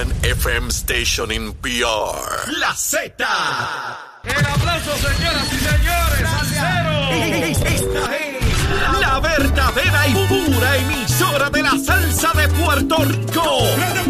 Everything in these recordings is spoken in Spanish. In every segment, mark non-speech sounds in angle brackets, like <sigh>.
one FM station in PR. La Z. El aplauso, señoras y señores. Esta es la verdadera y pura emisora de la salsa de Puerto Rico. ¡De Puerto Rico!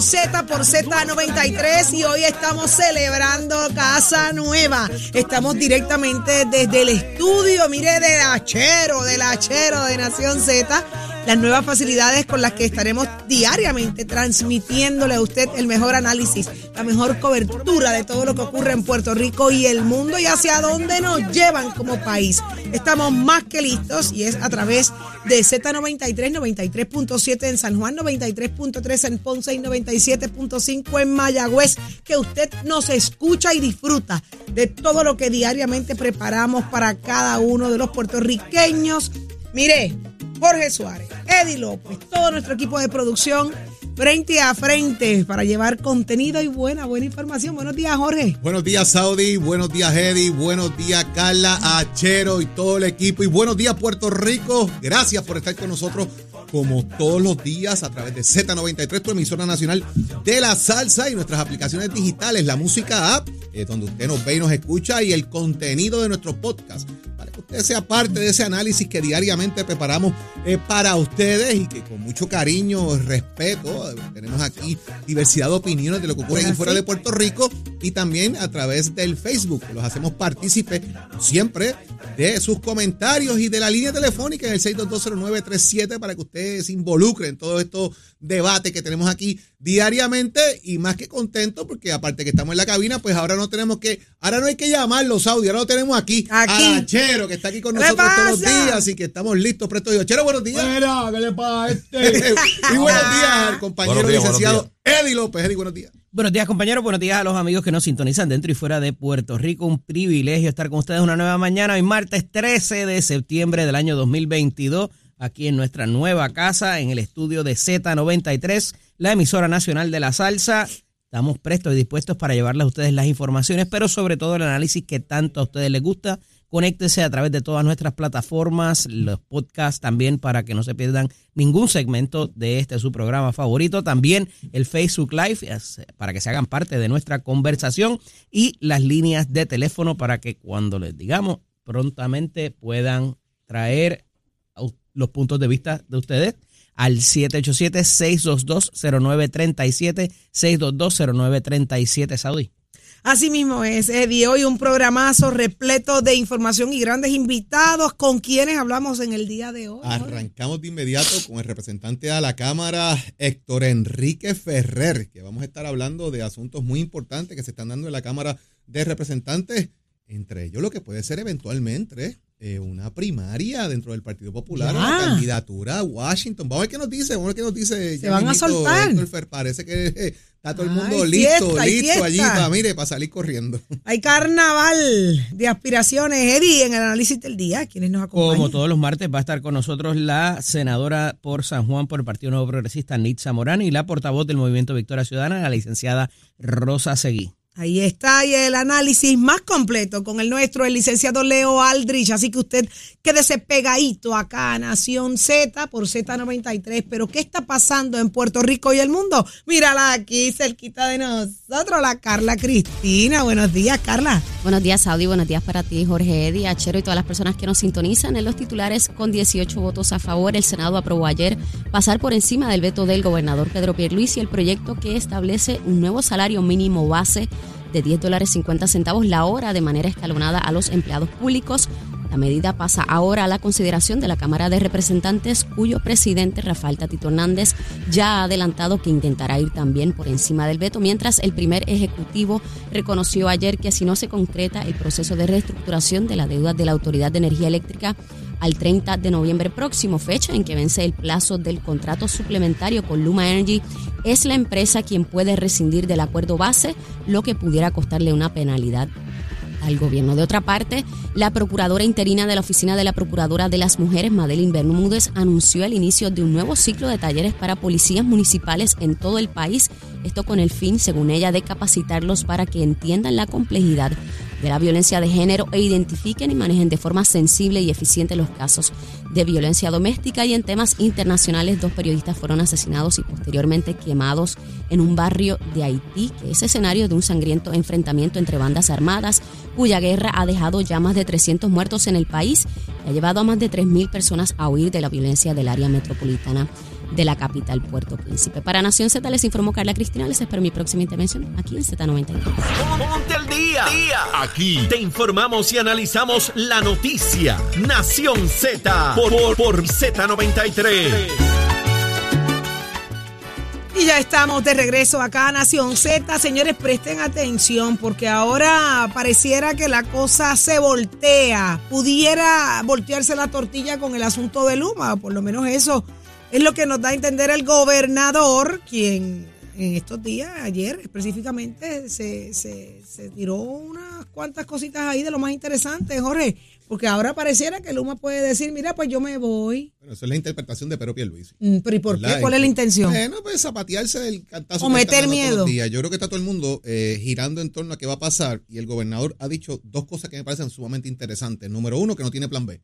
Z por Z93 y hoy estamos celebrando Casa Nueva. Estamos directamente desde el estudio, mire, del Hachero, del Hachero de Nación Z. Las nuevas facilidades con las que estaremos diariamente transmitiéndole a usted el mejor análisis, la mejor cobertura de todo lo que ocurre en Puerto Rico y el mundo y hacia dónde nos llevan como país. Estamos más que listos y es a través de Z93, 93.7 en San Juan, 93.3 en Ponce y 97.5 en Mayagüez, que usted nos escucha y disfruta de todo lo que diariamente preparamos para cada uno de los puertorriqueños. Mire, Jorge Suárez, Eddie López, todo nuestro equipo de producción frente a frente para llevar contenido y buena, buena información. Buenos días, Jorge. Buenos días, Saudi. Buenos días, Eddie. Buenos días, Carla, Achero y todo el equipo. Y buenos días, Puerto Rico. Gracias por estar con nosotros como todos los días a través de Z93, tu emisora nacional de la salsa y nuestras aplicaciones digitales, la música app, eh, donde usted nos ve y nos escucha, y el contenido de nuestro podcast. Usted sea parte de ese análisis que diariamente preparamos eh, para ustedes y que con mucho cariño, respeto, eh, tenemos aquí diversidad de opiniones de lo que ocurre ahí fuera de Puerto Rico y también a través del Facebook, que los hacemos partícipes siempre de sus comentarios y de la línea telefónica en el 6220937 para que usted se involucre en todos estos debates que tenemos aquí diariamente y más que contento porque aparte que estamos en la cabina, pues ahora no tenemos que, ahora no hay que llamarlos audio, ahora lo tenemos aquí, Aquí. a Chero que está aquí con ¿Qué nosotros todos los días y que estamos listos, prestos y Chero, buenos días. Mira, ¿qué le pasa a este? <laughs> y buenos días al compañero días, licenciado Eddie López. Eddie, buenos días. Buenos días compañeros, buenos días a los amigos que nos sintonizan dentro y fuera de Puerto Rico. Un privilegio estar con ustedes una nueva mañana, hoy martes 13 de septiembre del año 2022, aquí en nuestra nueva casa, en el estudio de Z93, la emisora nacional de la salsa. Estamos prestos y dispuestos para llevarles a ustedes las informaciones, pero sobre todo el análisis que tanto a ustedes les gusta. Conéctese a través de todas nuestras plataformas, los podcasts también para que no se pierdan ningún segmento de este su programa favorito. También el Facebook Live para que se hagan parte de nuestra conversación y las líneas de teléfono para que cuando les digamos prontamente puedan traer los puntos de vista de ustedes al 787-622-0937, 622-0937 Saudi. Así mismo es, Eddie. Hoy un programazo repleto de información y grandes invitados con quienes hablamos en el día de hoy. Arrancamos de inmediato con el representante a la Cámara, Héctor Enrique Ferrer, que vamos a estar hablando de asuntos muy importantes que se están dando en la Cámara de Representantes, entre ellos lo que puede ser eventualmente eh, una primaria dentro del Partido Popular, Ya. una candidatura a Washington. Vamos a ver qué nos dice, vamos a ver qué nos dice. Se ya van a soltar. Héctor Fer- Parece que eh, está todo el mundo Ay, listo, fiesta, hay listo allí fiesta. para, mire, para salir corriendo. Hay carnaval de aspiraciones, Eddie, en el análisis del día. ¿Quiénes nos acompañan? Como todos los martes va a estar con nosotros la senadora por San Juan por el Partido Nuevo Progresista, Nitza Morán, y la portavoz del Movimiento Victoria Ciudadana, la licenciada Rosa Seguí. Ahí está y el análisis más completo con el nuestro, el licenciado Leo Aldrich. Así que usted quédese pegadito acá a Nación Z por Z93. Pero ¿qué está pasando en Puerto Rico y el mundo? Mírala aquí, cerquita de nosotros, la Carla Cristina. Buenos días, Carla. Buenos días, Saudi. Buenos días para ti, Jorge Eddy, Achero y todas las personas que nos sintonizan. En los titulares, con 18 votos a favor, el Senado aprobó ayer pasar por encima del veto del gobernador Pedro Pierluisi el proyecto que establece un nuevo salario mínimo base de 10 dólares 50 centavos la hora de manera escalonada a los empleados públicos. La medida pasa ahora a la consideración de la Cámara de Representantes, cuyo presidente Rafael Tatito Hernández ya ha adelantado que intentará ir también por encima del veto, mientras el primer ejecutivo reconoció ayer que si no se concreta el proceso de reestructuración de la deuda de la Autoridad de Energía Eléctrica al 30 de noviembre próximo, fecha en que vence el plazo del contrato suplementario con Luma Energy, es la empresa quien puede rescindir del acuerdo base, lo que pudiera costarle una penalidad al gobierno. De otra parte, la procuradora interina de la Oficina de la Procuradora de las Mujeres, Madeline Bermúdez, anunció el inicio de un nuevo ciclo de talleres para policías municipales en todo el país, esto con el fin, según ella, de capacitarlos para que entiendan la complejidad de la violencia de género e identifiquen y manejen de forma sensible y eficiente los casos de violencia doméstica y en temas internacionales dos periodistas fueron asesinados y posteriormente quemados en un barrio de Haití, que es escenario de un sangriento enfrentamiento entre bandas armadas, cuya guerra ha dejado ya más de 300 muertos en el país y ha llevado a más de 3.000 personas a huir de la violencia del área metropolitana de la capital Puerto Príncipe. Para Nación Z les informó Carla Cristina, les espero mi próxima intervención aquí en Z93. Ponte al día. Aquí te informamos y analizamos la noticia. Nación Z por, por, por Z93. Y ya estamos de regreso acá a Nación Z. Señores, presten atención porque ahora pareciera que la cosa se voltea. Pudiera voltearse la tortilla con el asunto de Luma, por lo menos eso es lo que nos da a entender el gobernador, quien en estos días, ayer específicamente, se, se, se tiró unas cuantas cositas ahí de lo más interesante, Jorge. Porque ahora pareciera que Luma puede decir, mira, pues yo me voy. Bueno, eso es la interpretación de Pedro Pierluisi. Mm, Pero ¿y por qué? ¿Cuál es la intención? Bueno, pues zapatearse del cantazo. O meter miedo. Yo creo que está todo el mundo eh, girando en torno a qué va a pasar y el gobernador ha dicho dos cosas que me parecen sumamente interesantes. Número uno, que no tiene plan B.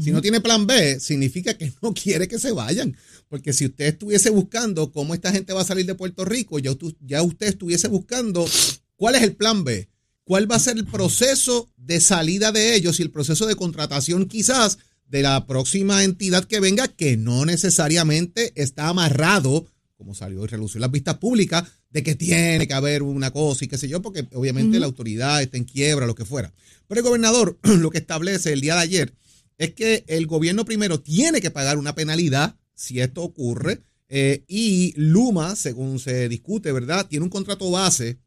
Si no tiene plan B, significa que no quiere que se vayan. Porque si usted estuviese buscando cómo esta gente va a salir de Puerto Rico, ya, tú- ya usted estuviese buscando cuál es el plan B, cuál va a ser el proceso de salida de ellos y el proceso de contratación quizás de la próxima entidad que venga, que no necesariamente está amarrado, como salió y relució en las vistas públicas, de que tiene que haber una cosa y qué sé yo, porque obviamente la autoridad está en quiebra, lo que fuera. Pero el gobernador <clears throat> lo que establece el día de ayer es que el gobierno primero tiene que pagar una penalidad si esto ocurre eh, y Luma, según se discute, ¿verdad? Tiene un contrato base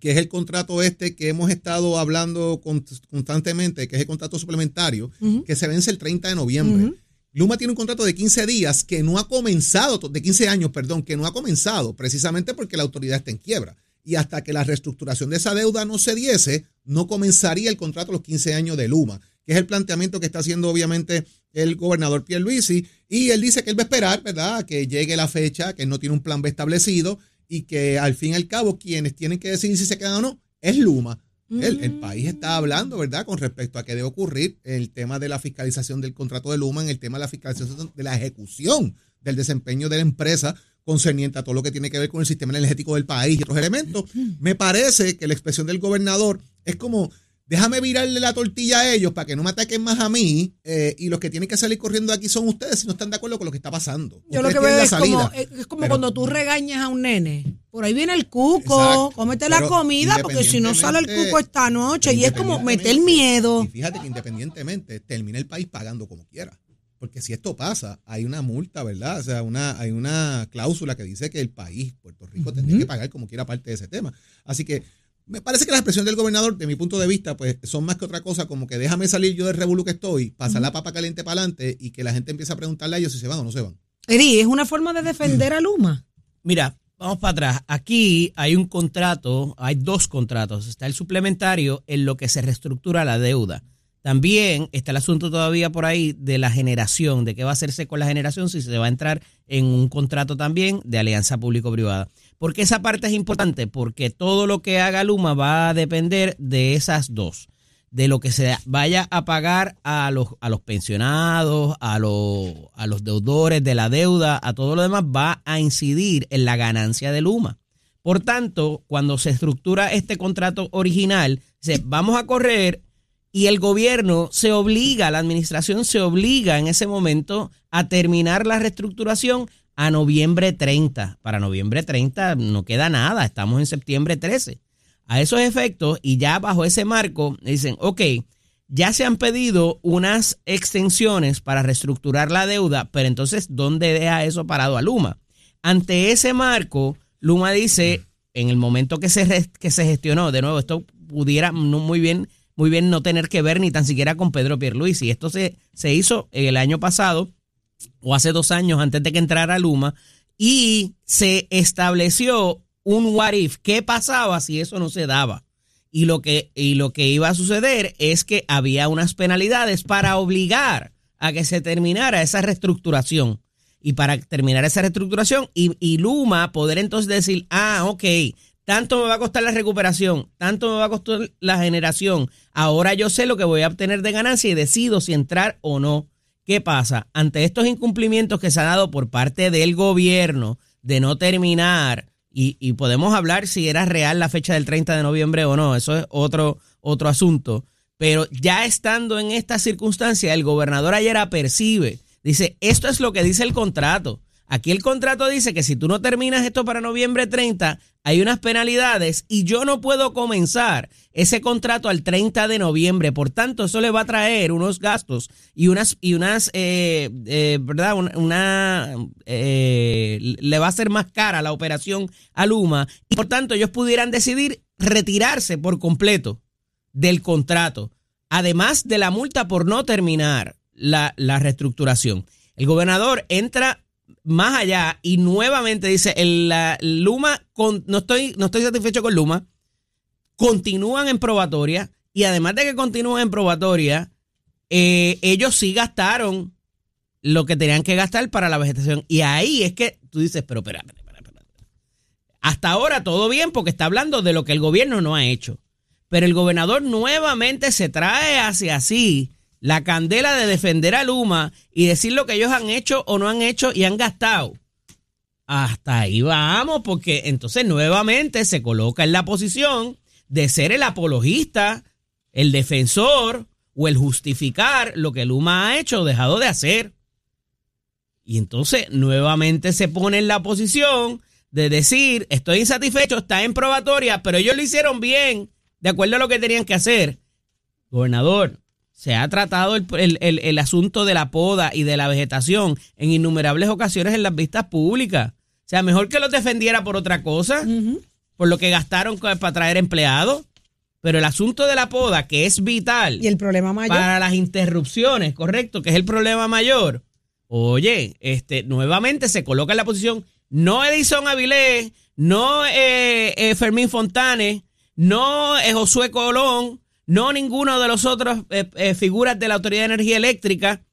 que es el contrato este que hemos estado hablando con- constantemente, que es el contrato suplementario, que se vence el 30 de noviembre. Luma tiene un contrato de 15 días que no ha comenzado, de 15 años, perdón, que no ha comenzado, precisamente porque la autoridad está en quiebra. Y hasta que la reestructuración de esa deuda no se diese, no comenzaría el contrato a los 15 años de Luma, que es el planteamiento que está haciendo obviamente el gobernador Pierluisi. Y él dice que él va a esperar, ¿verdad?, a que llegue la fecha, que no tiene un plan B establecido y que al fin y al cabo quienes tienen que decidir si se quedan o no es Luma. El, el país está hablando, ¿verdad?, con respecto a qué debe ocurrir el tema de la fiscalización del contrato de Luma, en el tema de la fiscalización de la ejecución del desempeño de la empresa concerniente a todo lo que tiene que ver con el sistema energético del país y otros elementos. Me parece que la expresión del gobernador es como, déjame virarle la tortilla a ellos para que no me ataquen más a mí eh, y los que tienen que salir corriendo de aquí son ustedes si no están de acuerdo con lo que está pasando. Yo lo que veo es como, es como Pero- cuando tú regañas a un nene. Por ahí viene el cuco, Exacto. cómete la comida, porque si no sale el cuco esta noche. Y es como meter miedo. Y fíjate que independientemente termina el país pagando como quiera. Porque si esto pasa, hay una multa, ¿verdad? O sea, una, hay una cláusula que dice que el país, Puerto Rico, tendría que pagar como quiera parte de ese tema. Así que me parece que la expresión del gobernador, de mi punto de vista, pues son más que otra cosa, como que déjame salir yo del revolú que estoy, pasar la papa caliente para adelante y que la gente empiece a preguntarle a ellos si se van o no se van. Eri, es una forma de defender a Luma. Mira, vamos para atrás. Aquí hay un contrato, hay dos contratos. Está el suplementario en lo que se reestructura la deuda, También está el asunto todavía por ahí de la generación, de qué va a hacerse con la generación, si se va a entrar en un contrato también de alianza público-privada. ¿Por qué esa parte es importante? Porque todo lo que haga Luma va a depender de esas dos de lo que se vaya a pagar a los, a los pensionados, a los, a los deudores de la deuda, a todo lo demás, va a incidir en la ganancia de Luma. Por tanto, cuando se estructura este contrato original, se, vamos a correr y el gobierno se obliga, la administración se obliga en ese momento a terminar la reestructuración a noviembre 30. Para noviembre 30 no queda nada, estamos en septiembre 13 a esos efectos y ya bajo ese marco dicen, ok, ya se han pedido unas extensiones para reestructurar la deuda, pero entonces, ¿dónde deja eso parado a Luma? Ante ese marco, Luma dice, en el momento que se, que se gestionó, de nuevo, esto pudiera muy bien, muy bien no tener que ver ni tan siquiera con Pedro Pierluisi. Esto se, se hizo el año pasado o hace dos años antes de que entrara Luma y se estableció un what if, ¿qué pasaba si eso no se daba? Y lo que, y lo que iba a suceder es que había unas penalidades para obligar a que se terminara esa reestructuración. Y para terminar esa reestructuración y, y Luma poder entonces decir, ah, ok, tanto me va a costar la recuperación, tanto me va a costar la generación. Ahora yo sé lo que voy a obtener de ganancia y decido si entrar o no. ¿Qué pasa? Ante estos incumplimientos que se han dado por parte del gobierno de no terminar y, podemos hablar si era real la fecha del 30 de noviembre o no, eso es otro, otro asunto. Pero ya estando en esta circunstancia, el gobernador ayer apercibe, dice, esto es lo que dice el contrato. Aquí el contrato dice que si tú no terminas esto para noviembre 30, hay unas penalidades y yo no puedo comenzar ese contrato al 30 de noviembre. Por tanto, eso le va a traer unos gastos y unas, y unas eh, eh, ¿verdad? Una, eh, le va a ser más cara la operación a Luma y por tanto ellos pudieran decidir retirarse por completo del contrato, además de la multa por no terminar la, la reestructuración. El gobernador entra más allá y nuevamente dice, el, la, Luma, con, no, estoy, no estoy satisfecho con Luma, continúan en probatoria y además de que continúan en probatoria, eh, ellos sí gastaron lo que tenían que gastar para la vegetación. Y ahí es que tú dices, pero espera, espera, espera, espera. Hasta ahora todo bien porque está hablando de lo que el gobierno no ha hecho. Pero el gobernador nuevamente se trae hacia sí la candela de defender a Luma y decir lo que ellos han hecho o no han hecho y han gastado. Hasta ahí vamos, porque entonces nuevamente se coloca en la posición de ser el apologista, el defensor o el justificar lo que Luma ha hecho o dejado de hacer. Y entonces nuevamente se pone en la posición de decir, estoy insatisfecho, está en probatoria, pero ellos lo hicieron bien, de acuerdo a lo que tenían que hacer. Gobernador, se ha tratado el, asunto de la poda y de la vegetación en innumerables ocasiones en las vistas públicas. O sea, mejor que los defendiera por otra cosa, por lo que gastaron para traer empleados. Pero el asunto de la poda, que es vital. Y el problema mayor. Para las interrupciones, correcto, que es el problema mayor. Oye, este, nuevamente se coloca en la posición, no Edison Avilés, no eh, eh, Fermín Fontanes, no eh, Josué Colón, no ninguno de los otros eh, eh, figuras de la Autoridad de Energía Eléctrica,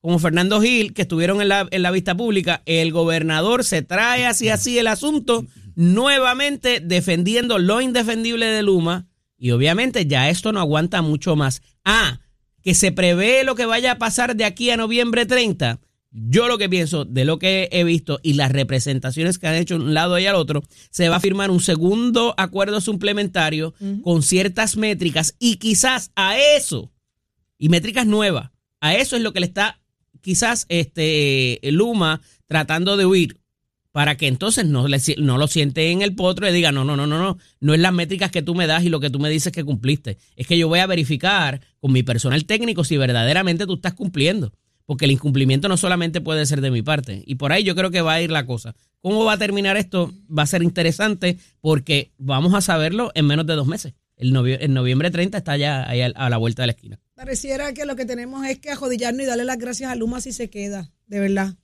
como Fernando Gil, que estuvieron en la, en la vista pública, el gobernador se trae así así el asunto, nuevamente defendiendo lo indefendible de Luma, y obviamente ya esto no aguanta mucho más. Ah, que se prevé lo que vaya a pasar de aquí a noviembre 30 yo lo que pienso de lo que he visto y las representaciones que han hecho un lado y al otro, se va a firmar un segundo acuerdo suplementario con ciertas métricas y quizás a eso, y métricas nuevas, a eso es lo que le está quizás este Luma tratando de huir para que entonces no, le, no lo siente en el potro y diga, no, no, no, no, no, no es las métricas que tú me das y lo que tú me dices que cumpliste. Es que yo voy a verificar con mi personal técnico si verdaderamente tú estás cumpliendo porque el incumplimiento no solamente puede ser de mi parte. Y por ahí yo creo que va a ir la cosa. ¿Cómo va a terminar esto? Va a ser interesante porque vamos a saberlo en menos de dos meses. El, noviembre 30 está ya ahí a la vuelta de la esquina. Pareciera que lo que tenemos es que ajodillarnos y darle las gracias a Luma si se queda, de verdad.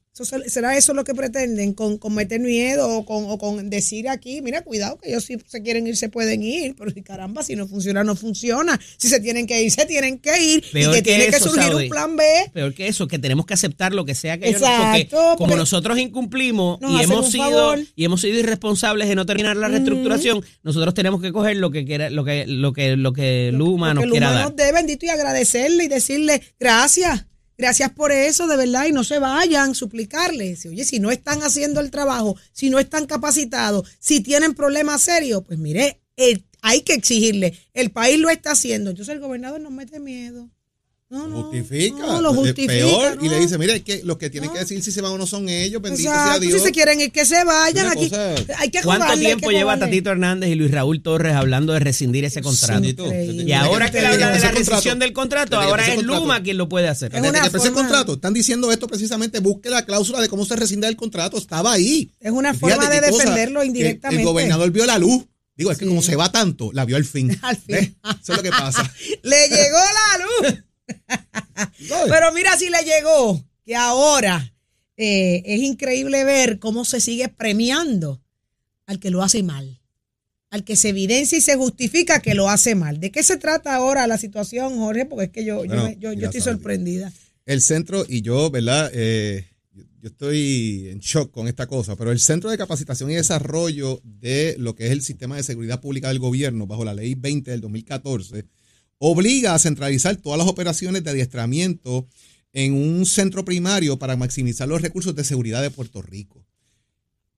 ¿Será eso lo que pretenden? ¿Con, con meter miedo o con, o con decir aquí, mira, cuidado, que ellos si se quieren ir, se pueden ir, pero si caramba, si no funciona, no funciona. Si se tienen que ir, se tienen que ir. Peor y que, que tiene que surgir Saudi. un plan B. Peor que eso, que tenemos que aceptar lo que sea que ellos Exacto, porque como nosotros incumplimos nos y hemos sido favor. y hemos sido irresponsables de no terminar la reestructuración, nosotros tenemos que coger lo que quiera, lo que lo que lo que Luma nos Porque el quiera humano dar. debe, bendito, y agradecerle y decirle gracias. Gracias por eso, de verdad, y no se vayan, suplicarles. Oye, si no están haciendo el trabajo, si no están capacitados, si tienen problemas serios, pues mire, eh, hay que exigirle. El país lo está haciendo. Entonces el gobernador nos mete miedo. No, no. justifica. No, lo Es justifica. peor. Y le dice, mira, es que los que tienen que decir si se van o no son ellos, bendito sea Dios. Si se quieren ir, que se vayan. Aquí hay que ¿Cuánto jugarle, tiempo que lleva. Tatito Hernández y Luis Raúl Torres hablando de rescindir ese contrato? Y ahora que le habla de la rescisión del contrato, ahora es contrato. Luma quien lo puede hacer. Es Desde una que el contrato, están diciendo esto precisamente, busque la cláusula de cómo se rescinde el contrato, estaba ahí. Es una forma de defenderlo indirectamente. El gobernador vio la luz. Digo, es que Sí. como se va tanto, la vio al fin. <laughs> Al fin. Eso es lo que pasa. <laughs> Le llegó la luz. Pero mira si le llegó, que ahora eh, es increíble ver cómo se sigue premiando al que lo hace mal, al que se evidencia y se justifica que lo hace mal. ¿De qué se trata ahora la situación, Jorge? Porque es que yo, yo Bueno, yo, estoy sorprendida. el centro y yo, ¿verdad? Eh, yo estoy en shock con esta cosa, pero el Centro de Capacitación y Desarrollo de lo que es el Sistema de Seguridad Pública del Gobierno, bajo la Ley 20 del 2014, obliga a centralizar todas las operaciones de adiestramiento en un centro primario para maximizar los recursos de seguridad de Puerto Rico.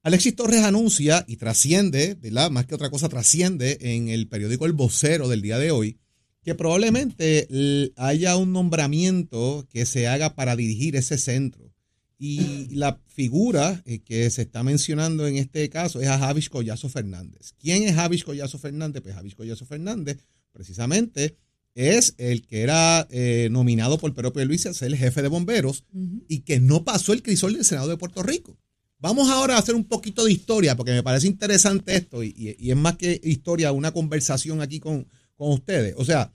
Alexis Torres anuncia y trasciende, ¿verdad? Más que otra cosa, trasciende en el periódico El Vocero del día de hoy, que probablemente haya un nombramiento que se haga para dirigir ese centro. Y <clears throat> la figura eh, que se está mencionando en este caso es a Javis Collazo Fernández. ¿Quién es Javis Collazo Fernández? Pues Javis Collazo Fernández, precisamente, es el que era eh, nominado por Pedro Luis a ser el jefe de bomberos y que no pasó el crisol del Senado de Puerto Rico. Vamos ahora a hacer un poquito de historia, porque me parece interesante esto, y, y- y es más que historia, una conversación aquí con, con ustedes. O sea,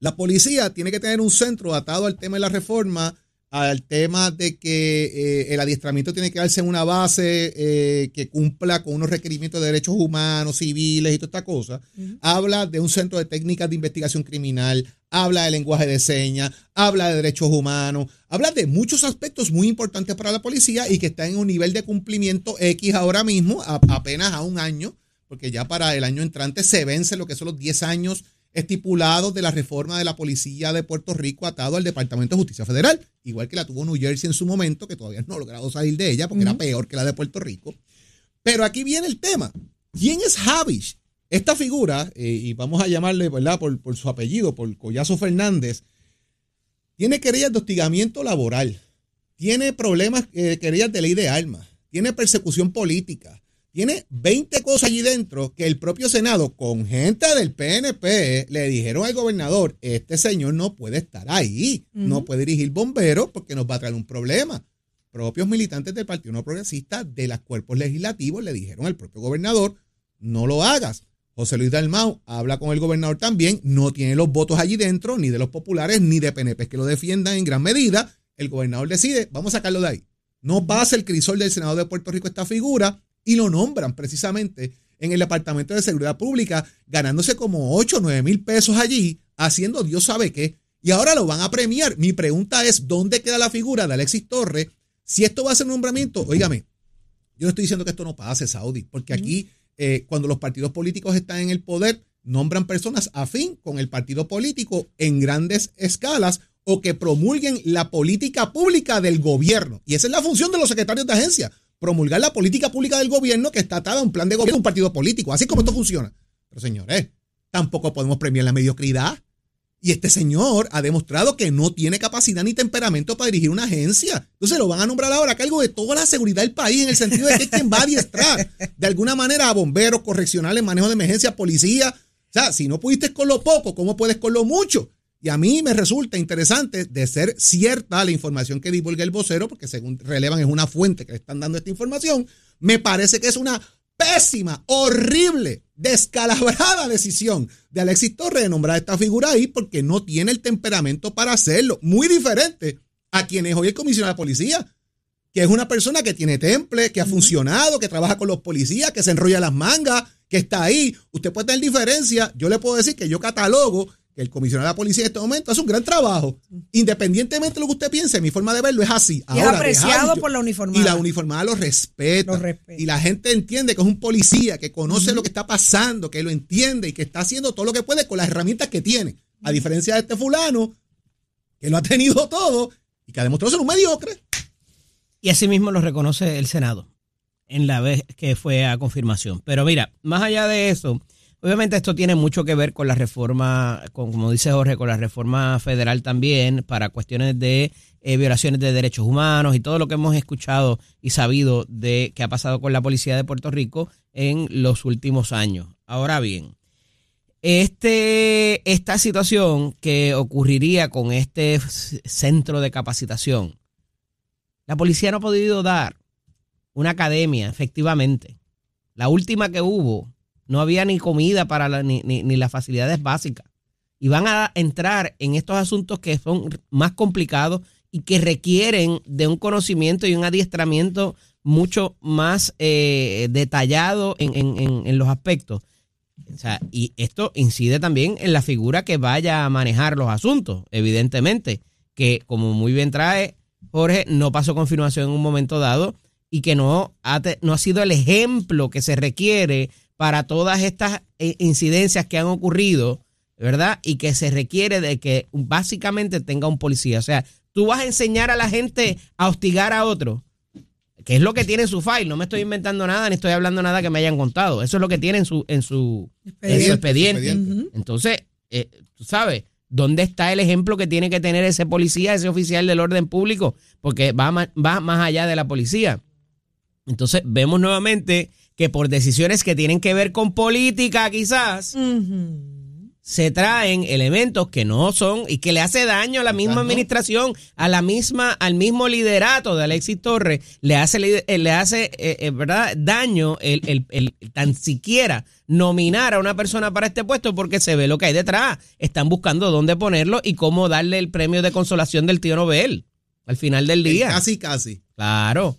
la policía tiene que tener un centro atado al tema de la reforma, al tema de que eh, el adiestramiento tiene que darse en una base eh, que cumpla con unos requerimientos de derechos humanos, civiles y toda esta cosa. Habla de un centro de técnicas de investigación criminal, habla de lenguaje de señas, habla de derechos humanos, habla de muchos aspectos muy importantes para la policía y que está en un nivel de cumplimiento X ahora mismo, a- apenas a un año, porque ya para el año entrante se vence lo que son los 10 años estipulados de la reforma de la policía de Puerto Rico atado al Departamento de Justicia Federal, igual que la tuvo New Jersey en su momento, que todavía no ha logrado salir de ella porque era peor que la de Puerto Rico. Pero aquí viene el tema. ¿Quién es Javish? Esta figura, eh, y vamos a llamarle, ¿verdad? Por, por su apellido, por Collazo Fernández, tiene querellas de hostigamiento laboral, tiene problemas, eh, querellas de ley de armas, tiene persecución política, tiene 20 cosas allí dentro que el propio Senado, con gente del PNP, le dijeron al gobernador, este señor no puede estar ahí, no puede dirigir bomberos porque nos va a traer un problema. Propios militantes del Partido No Progresista de los cuerpos legislativos le dijeron al propio gobernador, no lo hagas. José Luis Dalmau habla con el gobernador también, no tiene los votos allí dentro, ni de los populares, ni de PNP que lo defiendan en gran medida. El gobernador decide, vamos a sacarlo de ahí. No pasa el crisol del Senado de Puerto Rico esta figura y lo nombran precisamente en el Departamento de Seguridad Pública, ganándose como 8 o 9 mil pesos allí, haciendo Dios sabe qué. Y ahora lo van a premiar. Mi pregunta es, ¿dónde queda la figura de Alexis Torres? Si esto va a ser un nombramiento, óigame, yo no estoy diciendo que esto no pase, Saudi, porque aquí eh, cuando los partidos políticos están en el poder, nombran personas afín con el partido político en grandes escalas o que promulguen la política pública del gobierno. Y esa es la función de los secretarios de agencia, promulgar la política pública del gobierno que está atada a un plan de gobierno de un partido político. Así como esto funciona. Pero señores, tampoco podemos premiar la mediocridad. Y este señor ha demostrado que no tiene capacidad ni temperamento para dirigir una agencia. Entonces lo van a nombrar ahora a cargo de toda la seguridad del país en el sentido de que es quien va a adiestrar de alguna manera a bomberos, correccionales, manejo de emergencia, policía. O sea, si no pudiste con lo poco, ¿cómo puedes con lo mucho? Y a mí me resulta interesante de ser cierta la información que divulga el vocero, porque según relevan es una fuente que le están dando esta información, me parece que es una pésima, horrible, descalabrada decisión de Alexis Torres de nombrar a esta figura ahí porque no tiene el temperamento para hacerlo. Muy diferente a quien es hoy el comisionado de policía, que es una persona que tiene temple, que ha funcionado, que trabaja con los policías, que se enrolla las mangas, que está ahí. Usted puede tener diferencia. Yo le puedo decir que yo catalogo que el comisionado de la policía en este momento hace un gran trabajo. Independientemente de lo que usted piense, mi forma de verlo es así. Y es apreciado por la uniformada. Y la uniformada lo respeta. Lo respeta. Y la gente entiende que es un policía, que conoce lo que está pasando, que lo entiende y que está haciendo todo lo que puede con las herramientas que tiene. A diferencia de este fulano, que lo ha tenido todo y que ha demostrado ser un mediocre. Y así mismo lo reconoce el Senado en la vez que fue a confirmación. Pero mira, más allá de eso, obviamente esto tiene mucho que ver con la reforma, con, como dice Jorge, con la reforma federal también para cuestiones de eh, violaciones de derechos humanos y todo lo que hemos escuchado y sabido de que ha pasado con la policía de Puerto Rico en los últimos años. Ahora bien, este, esta situación que ocurriría con este centro de capacitación, la policía no ha podido dar una academia, efectivamente. La última que hubo, no había ni comida para la- ni, ni- ni las facilidades básicas. Y van a entrar en estos asuntos que son más complicados y que requieren de un conocimiento y un adiestramiento mucho más eh, detallado en, en- en- los aspectos. O sea, y esto incide también en la figura que vaya a manejar los asuntos, evidentemente, que como muy bien trae Jorge, no pasó confirmación en un momento dado y que no ha, no ha sido el ejemplo que se requiere para todas estas eh, incidencias que han ocurrido, ¿verdad? Y que se requiere de que básicamente tenga un policía. O sea, tú vas a enseñar a la gente a hostigar a otro, que es lo que tiene en su file. No me estoy inventando nada ni estoy hablando nada que me hayan contado. Eso es lo que tiene en su, en su en su expediente. expediente. Entonces, eh, tú sabes, ¿dónde está el ejemplo que tiene que tener ese policía, ese oficial del orden público? Porque va más, va más allá de la policía. Entonces, vemos nuevamente que por decisiones que tienen que ver con política, quizás, se traen elementos que no son y que le hace daño a la misma administración, a la misma, al mismo liderato de Alexis Torres, le hace, eh, le hace eh, eh, ¿verdad? daño el, el- el- tan siquiera nominar a una persona para este puesto porque se ve lo que hay detrás. Están buscando dónde ponerlo y cómo darle el premio de consolación del tío Nobel al final del día. Casi, casi. Claro.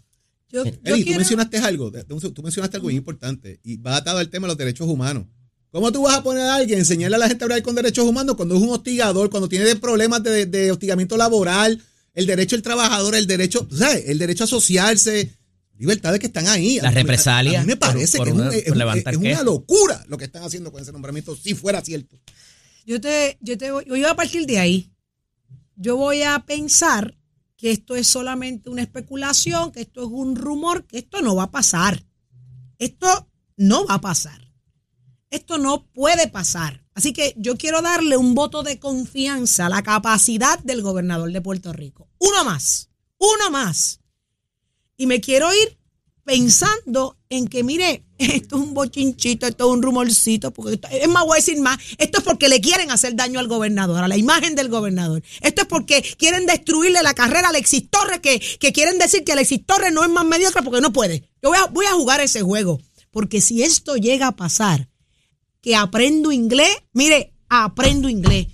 Yo, yo Eddie, tú quiero- mencionaste algo, tú mencionaste algo muy importante y va atado al tema de los derechos humanos. ¿Cómo tú vas a poner a alguien, enseñarle a la gente a hablar con derechos humanos cuando es un hostigador, cuando tiene problemas de, de hostigamiento laboral, el derecho del trabajador, el derecho, ¿sabes? El derecho a asociarse, libertades que están ahí. Las represalias A mí me parece por que es, una- es un- es locura lo que están haciendo con ese nombramiento, si fuera cierto. Yo te, yo te voy, yo voy a partir de ahí. Yo voy a pensar que esto es solamente una especulación, que esto es un rumor, que esto no va a pasar. Esto no va a pasar. Esto no puede pasar. Así que yo quiero darle un voto de confianza a la capacidad del gobernador de Puerto Rico. Uno más, uno más. Y me quiero ir pensando en que, mire, <laughs> esto es un bochinchito, esto es un rumorcito, porque esto- es más, voy a decir más, esto es porque le quieren hacer daño al gobernador, a la imagen del gobernador. Esto es porque quieren destruirle la carrera a Alexis Torres, que, que quieren decir que Alexis Torres no es más mediocre porque no puede. Yo voy a, voy a jugar ese juego, porque si esto llega a pasar, que aprendo inglés, mire, aprendo inglés.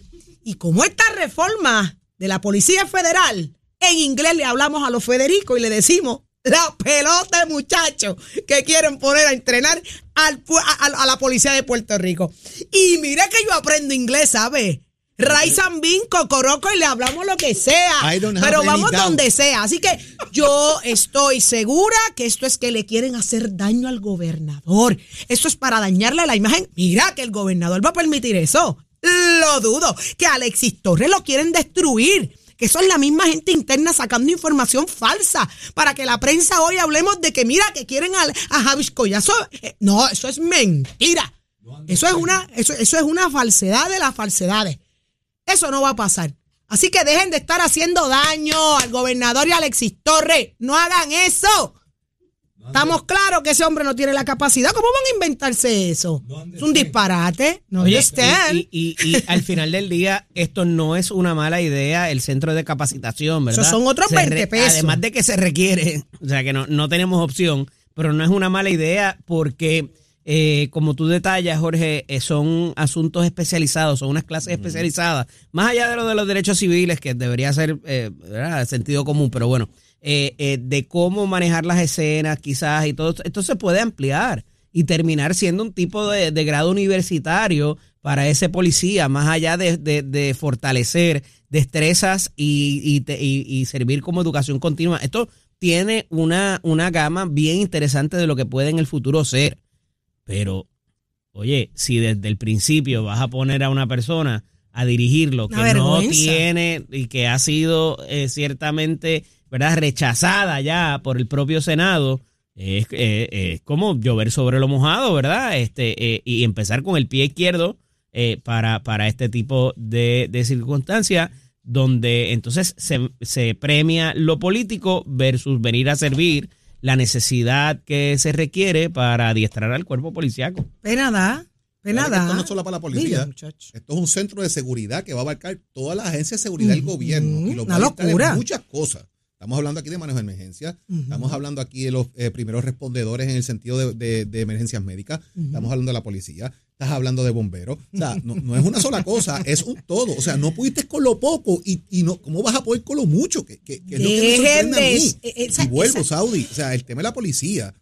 Y como esta reforma de la Policía Federal, en inglés le hablamos a los Federico y le decimos la pelota de muchachos que quieren poner a entrenar al a, la policía de Puerto Rico. Y mira que yo aprendo inglés, ¿sabe? Ray Bin, Cocoroco y le hablamos lo que sea. Pero vamos donde sea. Así que yo estoy segura que esto es que le quieren hacer daño al gobernador. Esto es para dañarle la imagen. Mira que el gobernador va a permitir eso. Lo dudo. Que Alexis Torres lo quieren destruir. Que es la misma gente interna sacando información falsa para que la prensa hoy hablemos de que mira que quieren a, a Javis Collazo. Eh, No, eso es mentira. Eso es una, eso, eso es una falsedad de las falsedades. Eso no va a pasar. Así que dejen de estar haciendo daño al gobernador y a Alexis Torres. No hagan eso. Estamos claros que ese hombre no tiene la capacidad. ¿Cómo van a inventarse eso? Es un disparate. No Oye, y, y- y- y al final del día, esto no es una mala idea, el centro de capacitación, ¿verdad? Esos son otros Se 20 pesos. Además de que se requiere, <laughs> o sea que no, no tenemos opción, pero no es una mala idea porque, eh, como tú detallas, Jorge, eh, son asuntos especializados, son unas clases especializadas, más allá de lo de los derechos civiles, que debería ser eh, ¿verdad? sentido común, pero bueno. Eh, eh, de cómo manejar las escenas, quizás, y todo esto se puede ampliar y terminar siendo un tipo de, de grado universitario para ese policía, más allá de, de- de fortalecer destrezas y, y te- y- y servir como educación continua. Esto tiene una, una gama bien interesante de lo que puede en el futuro ser. Pero, oye, si desde el principio vas a poner a una persona a dirigirlo que no tiene y que ha sido eh, ciertamente verdad rechazada ya por el propio Senado, es, es como llover sobre lo mojado, ¿verdad? Este, eh, y empezar con el pie izquierdo eh, para, para este tipo de, de circunstancias, donde entonces se, se premia lo político versus venir a servir la necesidad que se requiere para adiestrar al cuerpo policiaco. Pena da, pena Claro que da. Esto no es solo para la policía. Muchacho. Esto es un centro de seguridad que va a abarcar todas las agencias de seguridad del gobierno. Y lo una va a orientar en locura. muchas cosas. Estamos hablando aquí de manejo de emergencia. Estamos hablando aquí de los eh, primeros respondedores en el sentido de, de- de emergencias médicas. Estamos hablando de la policía. Estás hablando de bomberos. O sea, no, no es una sola cosa, es un todo. O sea, no pudiste con lo poco y, y no, ¿cómo vas a poder con lo mucho? Que, que- que es lo que me sorprende a mí. eh, esa- y vuelvo, esa- Saudi. O sea, el tema de la policía.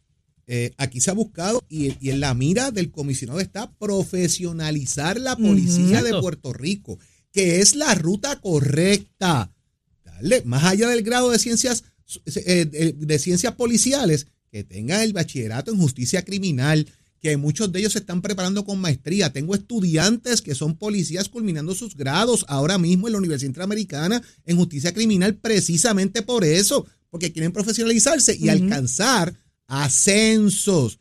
eh, aquí se ha buscado y, y en la mira del comisionado está profesionalizar la policía de. Puerto Rico, que es la ruta correcta. Más allá del grado de ciencias, eh, de, de ciencias policiales, que tengan el bachillerato en justicia criminal, que muchos de ellos se están preparando con maestría. Tengo estudiantes que son policías culminando sus grados ahora mismo en la Universidad Interamericana en justicia criminal precisamente por eso, porque quieren profesionalizarse y alcanzar ascensos.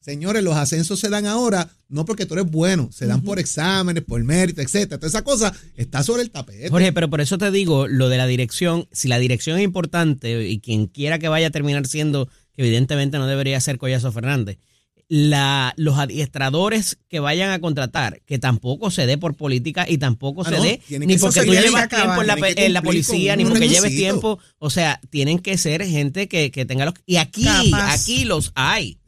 Señores, los ascensos se dan ahora no porque tú eres bueno, se dan por exámenes, por mérito, etcétera. Toda esa cosa está sobre el tapete. Jorge, pero por eso te digo, lo de la dirección, si la dirección es importante y quien quiera que vaya a terminar siendo, que evidentemente no debería ser Collazo Fernández, la, los adiestradores que vayan a contratar, que tampoco se dé por política y tampoco Ah, se no, dé ni que porque tú llevas tiempo en la, en policía, ni porque lleves tiempo, o sea, tienen que ser gente que, que tenga los... Y aquí, Capaz. aquí los hay.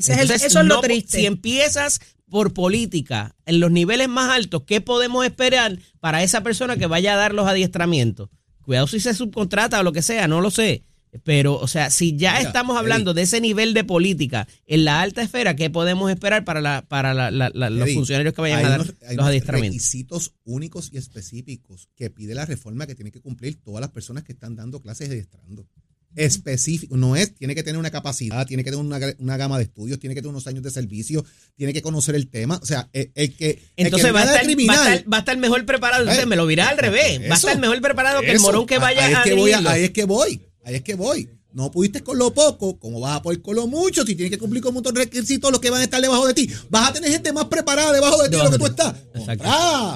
Ese es el- Entonces, eso es lo no- triste. Si empiezas por política en los niveles más altos, ¿qué podemos esperar para esa persona que vaya a dar los adiestramientos? Cuidado si se subcontrata o lo que sea, no lo sé. Pero, o sea, si ya Mira, estamos hablando Eddie. de ese nivel de política en la alta esfera, ¿qué podemos esperar para, la, para la- la- la- los Eddie, funcionarios que vayan a dar unos- hay los unos adiestramientos? requisitos únicos y específicos que pide la reforma que tienen que cumplir todas las personas que están dando clases de adiestrando. Específico, no es, tiene que tener una capacidad, tiene que tener una, una gama de estudios, tiene que tener unos años de servicio, tiene que conocer el tema. O sea, el, el que. el Entonces que va a, estar, va, a criminal- estar, va a estar mejor preparado. Entonces Eh, me lo virá al revés. Va a estar mejor preparado que el morón que vaya ahí es a que voy. Ahí es que voy, ahí es que voy. No pudiste con lo poco, ¿cómo vas a poder con lo mucho? Si tienes que cumplir con un montón de requisitos, los que van a estar debajo de ti. Vas a tener gente más preparada debajo de ti de lo que tú estás.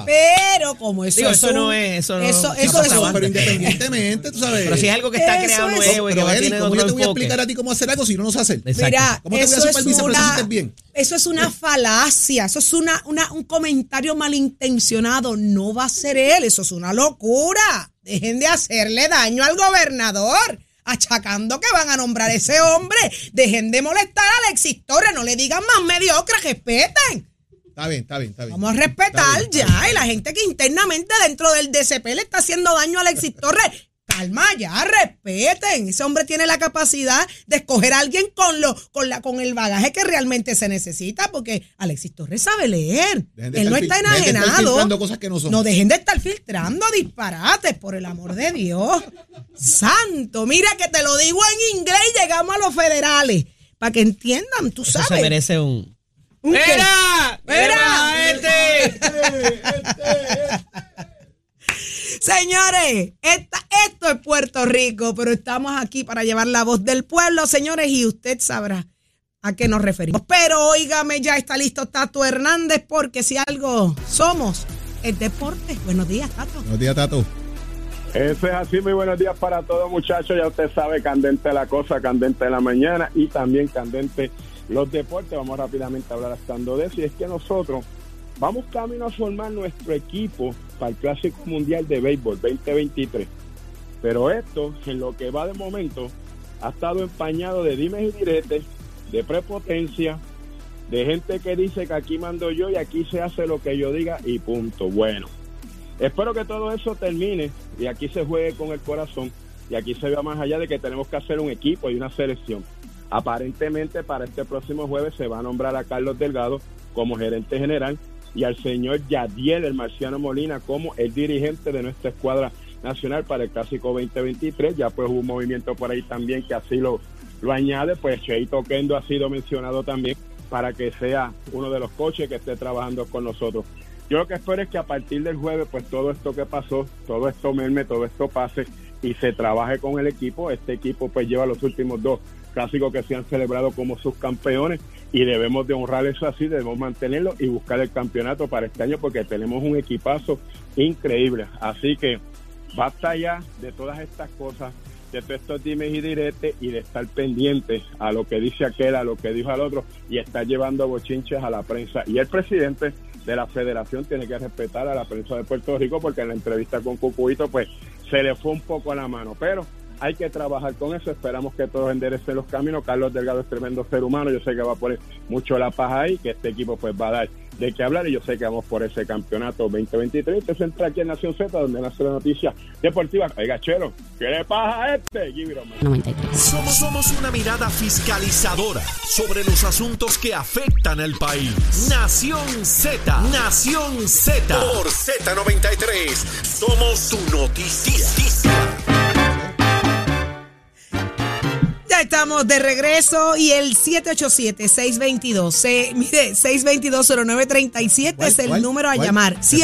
Pero como eso Digo, es eso un- no es- eso no- eso, eso es un-. Pero independientemente, tú sabes. Pero si es algo que está Eso creado es- nuevo y que Pero, va a Eddie, tener ¿cómo yo te voy a enfoque. explicar a ti cómo hacer algo si no lo sé hacer? Exacto. Mira, ¿Cómo te voy a eso es, supervisar para que bien? eso es una falacia, eso es una, una- un comentario malintencionado. No va a ser él, eso es una locura. Dejen de hacerle daño al gobernador, achacando que van a nombrar a ese hombre. Dejen de molestar a Alexis Torres, no le digan más mediocre, respeten. Está bien, está bien, está bien. Vamos a respetar bien, ya. bien. Y la gente que internamente dentro del DCP le está haciendo daño a Alexis Torres. Calma ya, respeten. Ese hombre tiene la capacidad de escoger a alguien con lo, con la, con el bagaje que realmente se necesita, porque Alexis Torres sabe leer. De Él no está de enajenado. cosas que no son. No dejen de estar filtrando disparates, por el amor de Dios. Santo, mira que te lo digo en inglés y llegamos a los federales. Para que entiendan, tú Eso sabes. se merece un... ¿Un qué? ¡Mira! ¡Mira! este! Señores, esta- esto es Puerto Rico, pero estamos aquí para llevar la voz del pueblo, señores, y usted sabrá a qué nos referimos. Pero óigame, ya está listo Tato Hernández, porque si algo somos, es deporte. Buenos días, Tato. Buenos días, Tato. Eso es así, muy buenos días para todos muchachos, ya usted sabe, candente la cosa, candente la mañana y también candente los deportes, vamos rápidamente a hablar estando de eso, y es que nosotros vamos camino a formar nuestro equipo para el Clásico Mundial de Béisbol 2023, pero esto, en lo que va de momento, ha estado empañado de dimes y diretes, de prepotencia, de gente que dice que aquí mando yo y aquí se hace lo que yo diga y punto, bueno. Espero que todo eso termine y aquí se juegue con el corazón, y aquí se va más allá de que tenemos que hacer un equipo y una selección. Aparentemente para este próximo jueves se va a nombrar a Carlos Delgado como gerente general y al señor Yadiel, el marciano Molina, como el dirigente de nuestra escuadra nacional para el Clásico 2023. Ya pues hubo un movimiento por ahí también que así lo, lo añade, pues Cheito Kendo ha sido mencionado también para que sea uno de los coches que esté trabajando con nosotros. Yo lo que espero es que a partir del jueves, pues todo esto que pasó, todo esto merme, todo esto pase y se trabaje con el equipo. Este equipo pues lleva los últimos dos clásicos que se han celebrado como sus campeones y debemos de honrar eso así, debemos mantenerlo y buscar el campeonato para este año porque tenemos un equipazo increíble. Así que basta ya de todas estas cosas, de todos estos dimes y diretes y de estar pendiente a lo que dice aquel, a lo que dijo al otro y estar llevando bochinches a la prensa. Y el presidente de la federación tiene que respetar a la prensa de Puerto Rico porque en la entrevista con Cucuito pues se le fue un poco a la mano, pero hay que trabajar con eso, esperamos que todos enderecen los caminos, Carlos Delgado es tremendo ser humano, yo sé que va a poner mucho la paja ahí, que este equipo pues va a dar de qué hablar y yo sé que vamos por ese campeonato 2023, este entra aquí en Nación Z donde nace la noticia deportiva, oiga Chelo, ¿qué le pasa a este? Give it a man. 93. Somos, somos una mirada fiscalizadora sobre los asuntos que afectan al país. Nación Z, Nación Z. Por Z93, somos su noticia. Estamos de regreso y el 787-622, se- mire, 622-0937 es el ¿Cuál? número a ¿Cuál? llamar. Repite.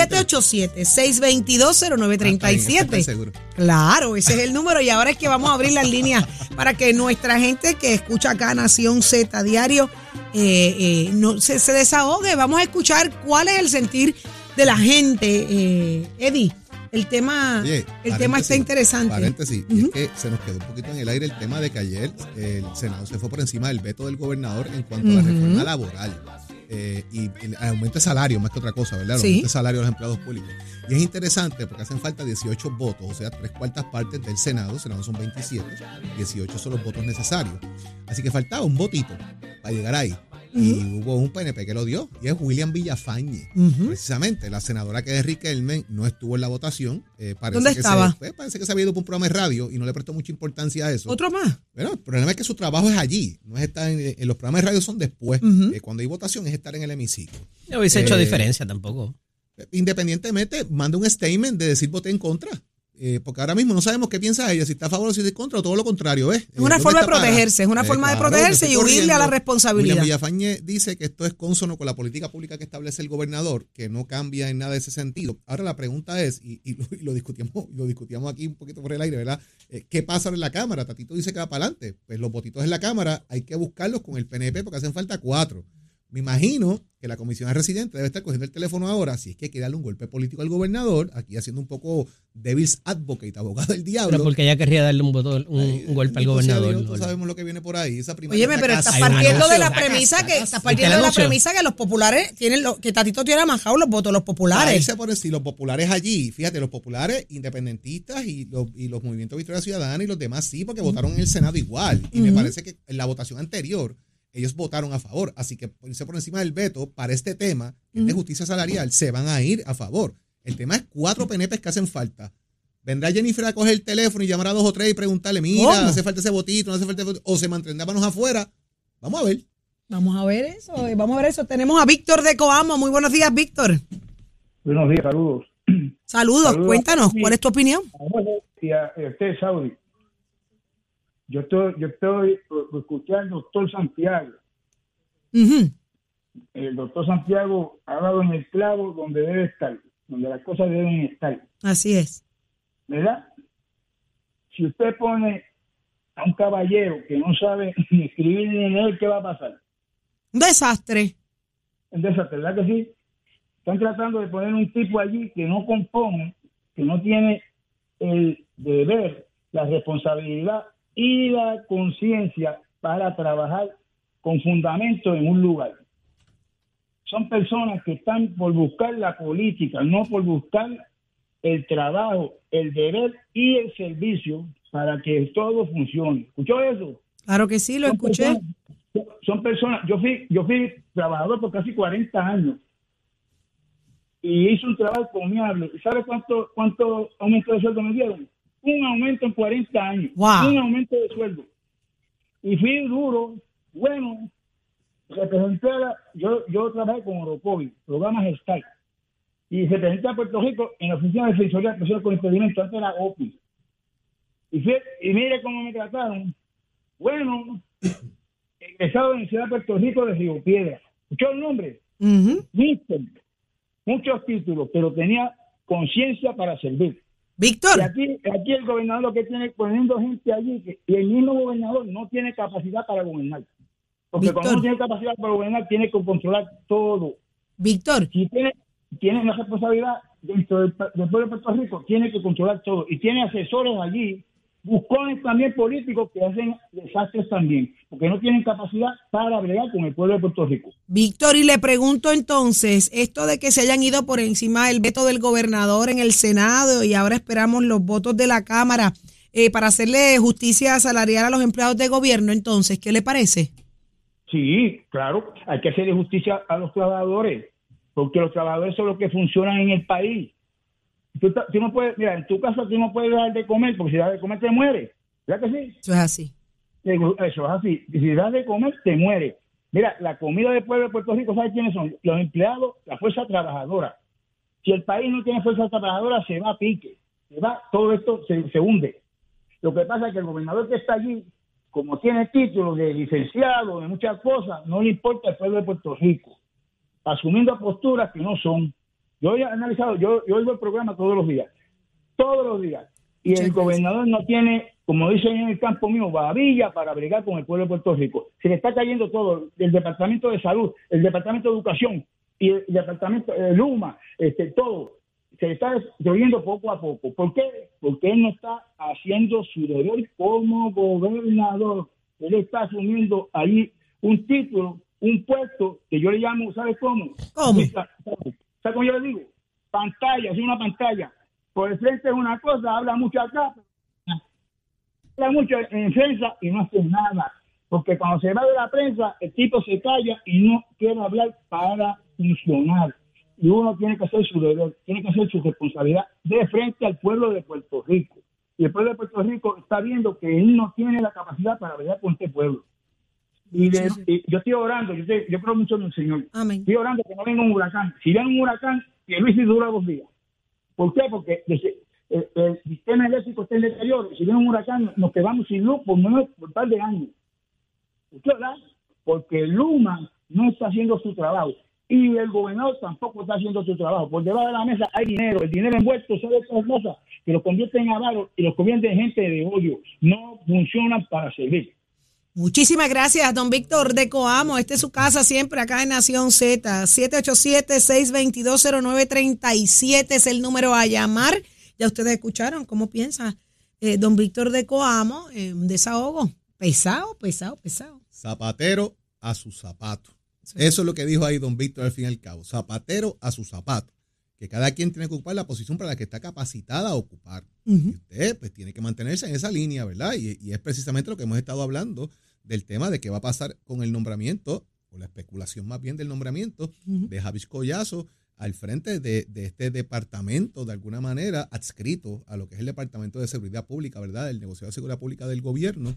787-622-0937. seguro. Claro, ese es el número y ahora es que vamos a abrir las líneas para que nuestra gente que escucha acá Nación Z diario eh, eh, no, se, se desahogue. Vamos a escuchar cuál es el sentir de la gente. Eh, Eddie, el tema, Oye, el tema está paréntesis, interesante. Paréntesis, y es que se nos quedó un poquito en el aire el tema de que ayer el Senado se fue por encima del veto del gobernador en cuanto a la reforma laboral. eh, y el aumento de salario, más que otra cosa, ¿verdad? El Sí. aumento de salario de los empleados públicos. Y es interesante porque hacen falta 18 votos, o sea, tres cuartas partes del Senado, el Senado son 27, 18 son los votos necesarios. Así que faltaba un votito para llegar ahí. Y hubo un PNP que lo dio, y es William Villafañe. Precisamente, la senadora que es Riquelme no estuvo en la votación. eh, parece ¿Dónde que estaba? Se, pues, parece que se había ido por un programa de radio y no le prestó mucha importancia a eso. ¿Otro más? Bueno, el problema es que su trabajo es allí, no es estar en, en los programas de radio son después. Eh, cuando hay votación es estar en el hemiciclo. No hubiese hecho Eh, diferencia tampoco. Independientemente, manda un statement de decir voté en contra. Eh, porque ahora mismo no sabemos qué piensa ella, si está a favor o si está en contra o todo lo contrario, ¿ves? Es una forma de protegerse, es una forma de protegerse y huirle a la responsabilidad. William Villafañe dice que esto es consono con la política pública que establece el gobernador, que no cambia en nada ese sentido. Ahora la pregunta es, y, y lo, y lo discutíamos, lo discutíamos aquí un poquito por el aire, ¿verdad? Eh, ¿Qué pasa en la Cámara? Tatito dice que va para adelante. Pues los votitos en la Cámara hay que buscarlos con el PNP porque hacen falta cuatro. Me imagino que la comisión de residentes debe estar cogiendo el teléfono ahora, si es que quiere darle un golpe político al gobernador, aquí haciendo un poco devil's advocate, abogado del diablo. Pero porque ella querría darle un, voto, un, Ay, un golpe al gobernador. Dios, todos sabemos lo que viene por ahí. Esa está pero estás Hay partiendo de la premisa que estás ¿Viste partiendo de la premisa que los populares tienen lo, que Tatito tiene amajado los votos, los populares. irse por si los populares allí, fíjate, los populares independentistas y los, y los movimientos Victoria Ciudadana y los demás sí, porque votaron en el Senado igual. Y me Ujú. parece que en la votación anterior ellos votaron a favor. Así que por irse por encima del veto para este tema, que es de justicia salarial, se van a ir a favor. El tema es cuatro PNPs que hacen falta. Vendrá Jennifer a coger el teléfono y llamar a dos o tres y preguntarle, mira, ¿Cómo? hace falta ese votito, no hace falta ese votito, o se mantendrá manos afuera. Vamos a ver. Vamos a ver eso, eh, vamos a ver eso. Tenemos a Víctor de Coamo. Muy buenos días, Víctor. Buenos días, saludos. Saludos, Saludos. cuéntanos, ¿cuál es tu opinión? Y a, a usted, Saudi. Yo estoy, yo estoy escuchar al doctor Santiago. El doctor Santiago ha dado en el clavo donde debe estar, donde las cosas deben estar, Así es. ¿verdad? Si usted pone a un caballero que no sabe <laughs> ni escribir ni leer, ¿qué va a pasar? Un desastre. Un desastre, ¿verdad que sí? Están tratando de poner un tipo allí que no compone, que no tiene el deber, la responsabilidad y la conciencia para trabajar con fundamento en un lugar. Son personas que están por buscar la política, no por buscar el trabajo, el deber y el servicio para que todo funcione. ¿Escuchó eso? Claro que sí, lo Son escuché. personas- son personas, yo fui, yo fui trabajador por casi 40 años y hice un trabajo encomiable. ¿Y sabe cuánto, cuánto aumento de sueldo me dieron? Un aumento en 40 años, Wow. un aumento de sueldo. Y fui duro, bueno, representé a la- yo, yo trabajé con Orocovi, programas Skype, y representé a Puerto Rico en la Oficina de Defensoría de Personas con Impedimento, antes era OPI. Y, fui- y mire cómo me trataron. Bueno, egresado de la Universidad de Puerto Rico de Río Piedra. ¿Escuchó el nombre? Ujú. Mister. Muchos títulos, pero tenía conciencia para servir. Víctor. Y aquí, aquí el gobernador lo que tiene poniendo gente allí, que- y el mismo gobernador no tiene capacidad para gobernar. Porque Víctor. cuando no tiene capacidad para gobernar, tiene que controlar todo. Víctor. Si tiene, tiene una responsabilidad dentro del, del pueblo de Puerto Rico, tiene que controlar todo. Y tiene asesores allí, buscones también políticos que hacen desastres también, porque no tienen capacidad para bregar con el pueblo de Puerto Rico. Víctor, y le pregunto entonces, esto de que se hayan ido por encima del veto del gobernador en el Senado y ahora esperamos los votos de la Cámara eh, para hacerle justicia salarial a los empleados de gobierno, entonces, ¿qué le parece? Sí, claro, hay que hacerle justicia a los trabajadores, porque los trabajadores son los que funcionan en el país. Tú, tú no puedes, mira, en tu casa tú no puedes dar de comer, porque si das de comer te mueres. ¿Verdad que sí? Eso es así. Digo, Eso es así. Si das de comer, te muere. Mira, la comida del pueblo de Puerto Rico, ¿sabes quiénes son? Los empleados, la fuerza trabajadora. Si el país no tiene fuerza trabajadora, se va a pique. Se va, todo esto se, se hunde. Lo que pasa es que el gobernador que está allí, como tiene títulos de licenciado, de muchas cosas, no le importa el pueblo de Puerto Rico. Asumiendo posturas que no son. Yo he analizado, yo, yo oigo el programa todos los días. Todos los días. Y el gobernador no tiene, como dicen en el campo mío, babilla para bregar con el pueblo de Puerto Rico. Se le está cayendo todo, el Departamento de Salud, el Departamento de Educación y el Departamento de Luma, este, todo. Se le está destruyendo poco a poco. ¿Por qué? Porque él no está haciendo su deber como gobernador. Él está asumiendo ahí un título, un puesto que yo le llamo, ¿sabes cómo? ¿Cómo? ¿Sabes cómo yo le digo? Pantalla, es una pantalla. Por el frente es una cosa, habla mucho acá, habla mucho en prensa y no hace nada. Porque cuando se va de la prensa, el tipo se calla y no quiere hablar para funcionar. Y uno tiene que hacer su deber, tiene que hacer su responsabilidad de frente al pueblo de Puerto Rico. Y el pueblo de Puerto Rico está viendo que él no tiene la capacidad para bregar con este pueblo. Y, de- y yo estoy orando, yo, estoy- yo creo mucho en el Señor. Amén. Estoy orando que no venga un huracán. Si viene un huracán, que Luis dura dos días. ¿Por qué? Porque desde- el, el sistema eléctrico está en deterioro. Si viene un huracán, nos quedamos sin luz por menos por un par de años. ¿Por qué, verdad? Porque Luma no está haciendo su trabajo. Y el gobernador tampoco está haciendo su trabajo. Por debajo de la mesa hay dinero. El dinero envuelto son estas cosas que los convierten en avaros y los convierten en gente de odio. No funcionan para servir. Muchísimas gracias, don Víctor de Coamo. Esta es su casa siempre acá en Nación Z. 787-622-0937 es el número a llamar. Ya ustedes escucharon cómo piensa eh, don Víctor de Coamo. eh, un desahogo. Pesado, pesado, pesado. Zapatero a su zapato. Eso es lo que dijo ahí don Víctor al fin y al cabo. Zapatero a su zapato. Que cada quien tiene que ocupar la posición para la que está capacitada a ocupar. Y usted pues tiene que mantenerse en esa línea, ¿verdad? Y, y es precisamente lo que hemos estado hablando del tema de qué va a pasar con el nombramiento, o la especulación más bien del nombramiento de Javis Collazo al frente de, de este departamento, de alguna manera, adscrito a lo que es el Departamento de Seguridad Pública, ¿verdad? El negocio de seguridad pública del gobierno,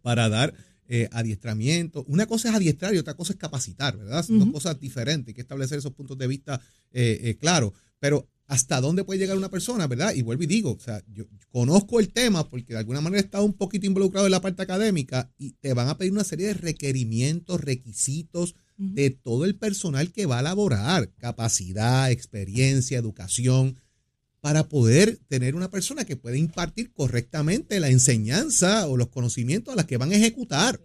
para dar eh, adiestramiento. Una cosa es adiestrar y otra cosa es capacitar, ¿verdad? Son dos cosas diferentes. Hay que establecer esos puntos de vista eh, eh, claros. Pero hasta dónde puede llegar una persona, ¿verdad? Y vuelvo y digo, o sea, yo conozco el tema porque de alguna manera he estado un poquito involucrado en la parte académica y te van a pedir una serie de requerimientos, requisitos de todo el personal que va a laborar, capacidad, experiencia, educación, para poder tener una persona que pueda impartir correctamente la enseñanza o los conocimientos a las que van a ejecutar.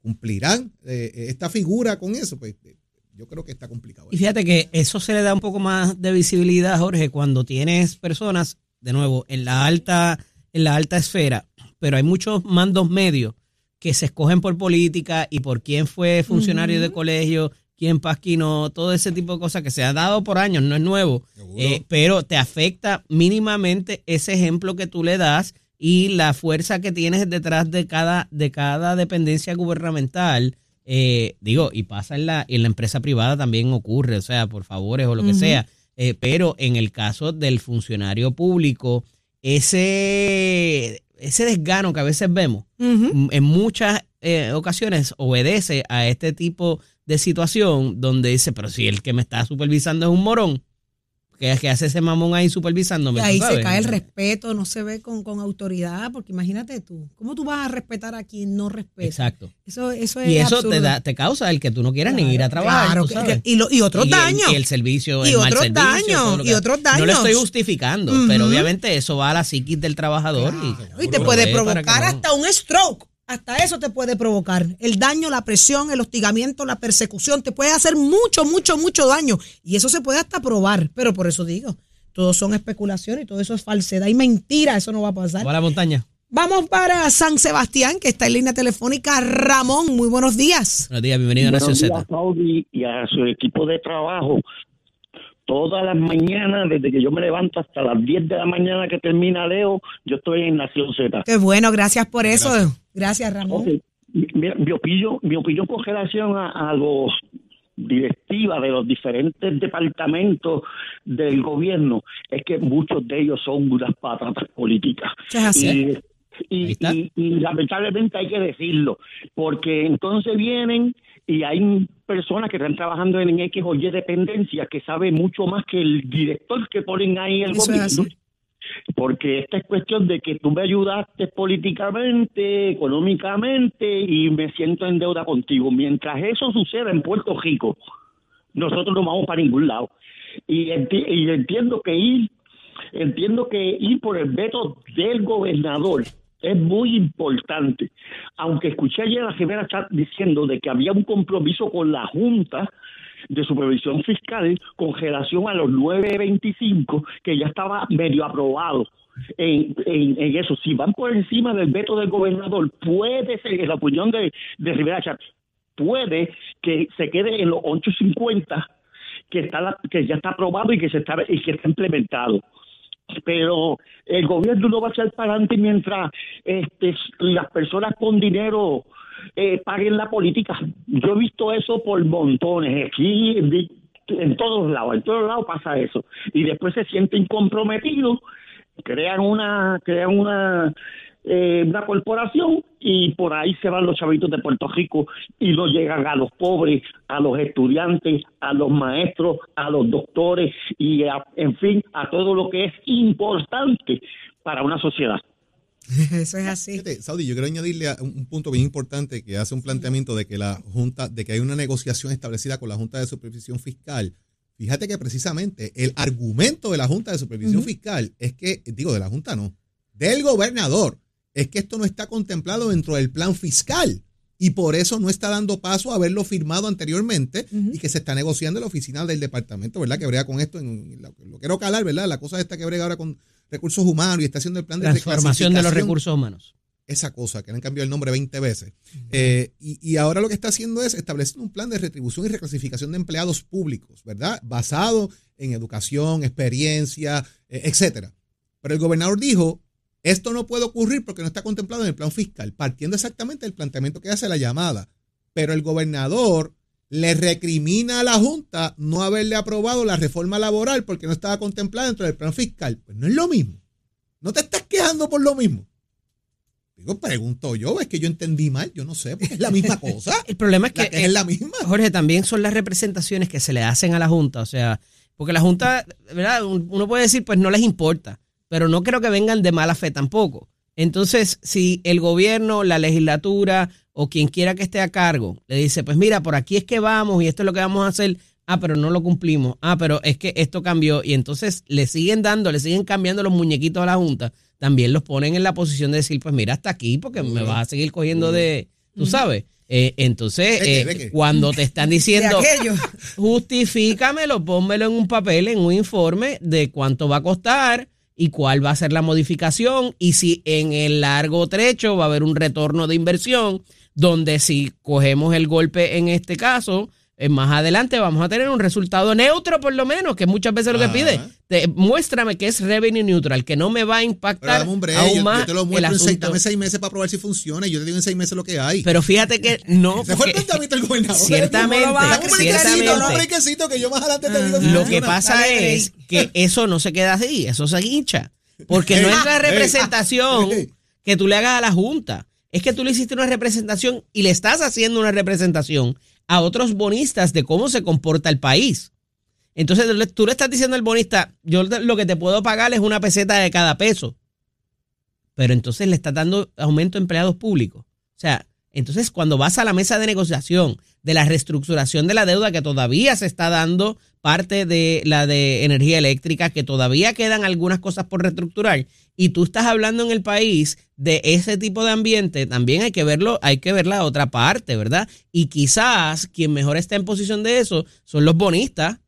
¿Cumplirán eh, esta figura con eso? Pues eh, yo creo que está complicado. Y fíjate que eso se le da un poco más de visibilidad, Jorge, cuando tienes personas, de nuevo, en la alta, en la alta esfera, pero hay muchos mandos medios que se escogen por política y por quién fue funcionario de colegio, quién pasquinó, todo ese tipo de cosas que se ha dado por años, no es nuevo, eh, pero te afecta mínimamente ese ejemplo que tú le das y la fuerza que tienes detrás de cada, de cada dependencia gubernamental. eh, digo, y pasa en la, en la empresa privada también ocurre, o sea, por favores o lo que sea. Eh, pero en el caso del funcionario público, ese, ese desgano que a veces vemos, en muchas eh, ocasiones obedece a este tipo de situación donde dice, pero si el que me está supervisando es un morón, que, que hace ese mamón ahí supervisándome. Y ahí se cae el respeto, no se ve con, con autoridad, porque imagínate tú, ¿cómo tú vas a respetar a quien no respeta? Exacto. Eso, eso es Y eso absurdo. te da, te causa el que tú no quieras ni ir a trabajar. claro, tú sabes. y lo- y otros el- daños. Y el servicio, Y el mal otros servicio, daños, lo que- y otros No le daños. estoy justificando, pero obviamente eso va a la psiquis del trabajador. y, Y te lo puede provocar no- hasta un stroke. Hasta eso te puede provocar. El daño, la presión, el hostigamiento, la persecución, te puede hacer mucho, mucho, mucho daño. Y eso se puede hasta probar. Pero por eso digo, todo son especulaciones y todo eso es falsedad y mentira. Eso no va a pasar. Va a la montaña. Vamos para San Sebastián, que está en línea telefónica. Ramón, muy buenos días. Buenos días, bienvenido a Nación días, Z. Saudi, y a su equipo de trabajo. Todas las mañanas, desde que yo me levanto hasta las 10 de la mañana que termina Leo, yo estoy en Nación Z. Qué bueno, gracias por eso. Gracias, Ramón. Mira, mi opinión, mi opinión con relación a, a los directivas de los diferentes departamentos del gobierno es que muchos de ellos son unas patatas políticas. Eso es así. Y, y- y- y lamentablemente hay que decirlo, porque entonces vienen y hay personas que están trabajando en X o Y dependencia que saben mucho más que el director que ponen ahí el gobierno. Porque esta es cuestión de que tú me ayudaste políticamente, económicamente y me siento en deuda contigo. Mientras eso suceda en Puerto Rico, nosotros no vamos para ningún lado. Y, enti- y entiendo que ir, entiendo que ir por el veto del gobernador es muy importante. Aunque escuché ayer a Rivera Chat diciendo de que había un compromiso con la Junta de Supervisión Fiscal con relación a los 925 que ya estaba medio aprobado. En eso, si van por encima del veto del gobernador, puede ser, en la opinión de, de Rivera Chat, puede que se quede en los 850 que está la- que ya está aprobado y que se está y que está implementado pero el gobierno no va a echar para adelante mientras este, las personas con dinero eh, paguen la política. Yo he visto eso por montones, aquí en todos lados, en todos lados pasa eso. Y después se sienten comprometidos, crean una, crean una eh, una corporación y por ahí se van los chavitos de Puerto Rico y no llegan a los pobres, a los estudiantes, a los maestros, a los doctores y a- en fin, a todo lo que es importante para una sociedad. <laughs> Eso es así. Fíjate, Saudi, yo quiero añadirle a un, un punto bien importante que hace un planteamiento de que la Junta, de que hay una negociación establecida con la Junta de Supervisión Fiscal. Fíjate que precisamente el argumento de la Junta de Supervisión Fiscal es que, digo, de la Junta no, del gobernador, es que esto no está contemplado dentro del plan fiscal y por eso no está dando paso a haberlo firmado anteriormente y que se está negociando en la oficina del departamento, ¿verdad? Que brega con esto, en, lo, lo quiero calar, ¿verdad? La cosa esta que brega ahora con recursos humanos y está haciendo el plan de Transformación de los recursos humanos. esa cosa, que le han cambiado el nombre 20 veces. Eh, y, y ahora lo que está haciendo es establecer un plan de retribución y reclasificación de empleados públicos, ¿verdad? Basado en educación, experiencia, eh, etcétera. Pero el gobernador dijo, esto no puede ocurrir porque no está contemplado en el plan fiscal, partiendo exactamente del planteamiento que hace la llamada. Pero el gobernador le recrimina a la Junta no haberle aprobado la reforma laboral porque no estaba contemplada dentro del plan fiscal. Pues no es lo mismo. No te estás quejando por lo mismo. Digo, pregunto yo, es que yo entendí mal, yo no sé, porque es la misma <laughs> cosa. El problema es que, La es la misma. Jorge, también son las representaciones que se le hacen a la Junta. O sea, porque la Junta, ¿verdad? Uno puede decir, pues no les importa, pero no creo que vengan de mala fe tampoco. Entonces, si el gobierno, la legislatura o quien quiera que esté a cargo le dice, pues mira, por aquí es que vamos y esto es lo que vamos a hacer, ah, pero no lo cumplimos, ah, pero es que esto cambió y entonces le siguen dando, le siguen cambiando los muñequitos a la Junta, también los ponen en la posición de decir, pues mira, hasta aquí porque me vas a seguir cogiendo de, tú sabes. Eh, entonces, ¿De qué? eh, ¿De qué? cuando te están diciendo, justifícamelo, pónmelo en un papel, en un informe de cuánto va a costar y cuál va a ser la modificación y si en el largo trecho va a haber un retorno de inversión, donde si cogemos el golpe en este caso, más adelante vamos a tener un resultado neutro por lo menos, que muchas veces lo que pide. Te- muéstrame que es revenue neutral, que no me va a impactar dame un break, aún yo, más yo te lo muestro en seis, dame seis meses para probar si funciona y yo te digo en seis meses lo que hay. Pero fíjate que no, <laughs> Se fue el porque planteamiento del gobernador. ciertamente, dame un ciertamente. brequecito que yo más adelante te digo si Lo funciona. que pasa Dale es que <laughs> eso no se queda así, eso se hincha. Porque no es la representación que tú le hagas a la Junta. Es que tú le hiciste una representación y le estás haciendo una representación a otros bonistas de cómo se comporta el país. Entonces tú le- estás diciendo al bonista, yo lo que te puedo pagar es una peseta de cada peso. Pero entonces le estás dando aumento a empleados públicos. O sea, entonces cuando vas a la mesa de negociación de la reestructuración de la deuda que todavía se está dando parte de la de energía eléctrica, que todavía quedan algunas cosas por reestructurar, y tú estás hablando en el país de ese tipo de ambiente, también hay que verlo, hay que ver la otra parte, ¿verdad? Y quizás quien mejor está en posición de eso son los bonistas,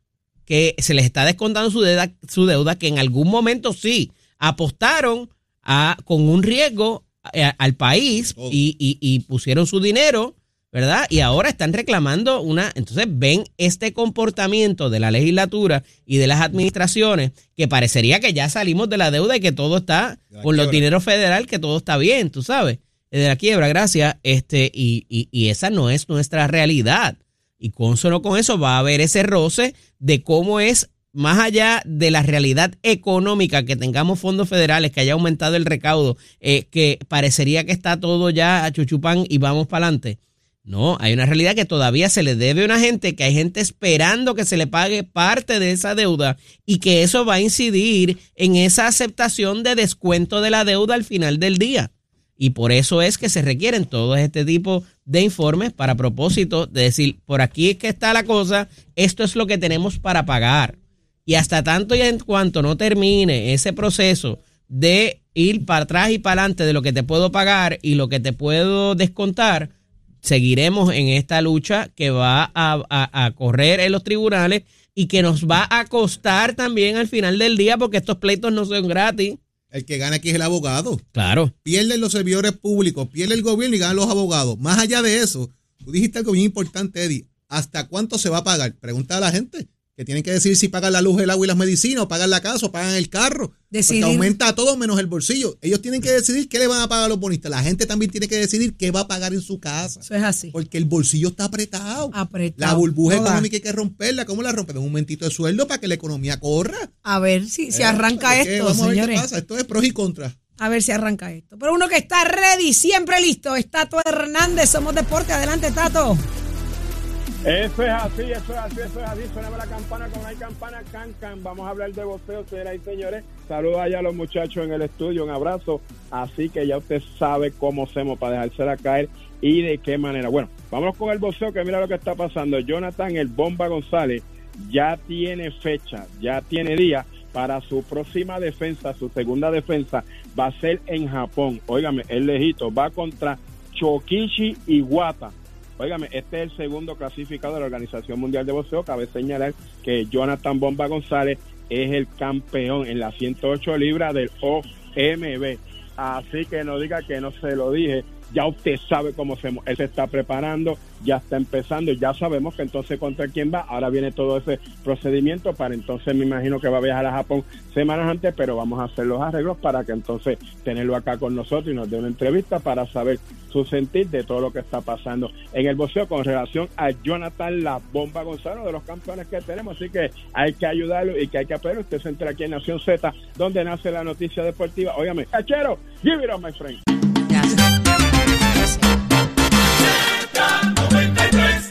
que se les está descontando su deuda, su deuda que en algún momento sí apostaron a, con un riesgo eh, al país y, y- y pusieron su dinero, ¿verdad? Y ahora están reclamando una, entonces ven este comportamiento de la legislatura y de las administraciones que parecería que ya salimos de la deuda y que todo está con los dineros federal, que todo está bien, tú sabes, de la quiebra, gracias, este, y, y, y esa no es nuestra realidad. Y consono con eso va a haber ese roce de cómo es, más allá de la realidad económica, que tengamos fondos federales, que haya aumentado el recaudo, eh, que parecería que está todo ya a chuchupán y vamos para adelante. No, hay una realidad que todavía se le debe a una gente, que hay gente esperando que se le pague parte de esa deuda y que eso va a incidir en esa aceptación de descuento de la deuda al final del día. Y por eso es que se requieren todo este tipo de informes para propósito de decir, por aquí es que está la cosa, esto es lo que tenemos para pagar. Y hasta tanto y en cuanto no termine ese proceso de ir para atrás y para adelante de lo que te puedo pagar y lo que te puedo descontar, seguiremos en esta lucha que va a, a- a correr en los tribunales y que nos va a costar también al final del día porque estos pleitos no son gratis. El que gana aquí es el abogado. Claro. Pierden los servidores públicos, pierde el gobierno y ganan los abogados. Más allá de eso, tú dijiste algo bien importante, Eddie. ¿Hasta cuánto se va a pagar? Pregunta a la gente. Que tienen que decir si pagan la luz, el agua y las medicinas, o pagan la casa, o pagan el carro. Decidir. Porque aumenta todo menos el bolsillo. Ellos tienen que decidir qué le van a pagar a los bonistas. La gente también tiene que decidir qué va a pagar en su casa. Eso es así. Porque el bolsillo está apretado. Apretado. La burbuja económica hay que romperla. ¿Cómo la rompen? Un momentito de sueldo para que la economía corra. A ver si, si Eh, arranca esto, Vamos a ver qué señores. pasa. Esto es pros y contras. A ver si arranca esto. Pero uno que está ready, siempre listo, es Tato Hernández. Somos Deporte. Adelante, Tato. Eso es así, eso es así, eso es así. Suena la campana, como hay campana, can, can. Vamos a hablar de boxeo, y señores. Saludos allá a los muchachos en el estudio, un abrazo. Así que ya usted sabe cómo hacemos para dejársela caer y de qué manera. Bueno, vamos con el boxeo, que mira lo que está pasando. Jonathan, el Bomba González, ya tiene fecha, ya tiene día para su próxima defensa, su segunda defensa, va a ser en Japón. Óigame, el lejito, va contra Chokishi Iwata. Óigame, este es el segundo clasificado de la Organización Mundial de Boxeo. Cabe señalar que Jonathan Bomba González es el campeón en las 108 libras del OMB. Así que no diga que no se lo dije. Ya usted sabe cómo se, él se está preparando, ya está empezando, ya sabemos que entonces contra quién va. Ahora viene todo ese procedimiento para entonces me imagino que va a viajar a Japón semanas antes, pero vamos a hacer los arreglos para que entonces tenerlo acá con nosotros y nos dé una entrevista para saber su sentir de todo lo que está pasando en el boxeo con relación a Jonathan La Bomba Gonzalo de los campeones que tenemos. Así que hay que ayudarlo y que hay que apoyarlo. Usted se entra aquí en Nación Z, donde nace la noticia deportiva. Óigame, cachero, give it up, my friend. Gracias. Gracias.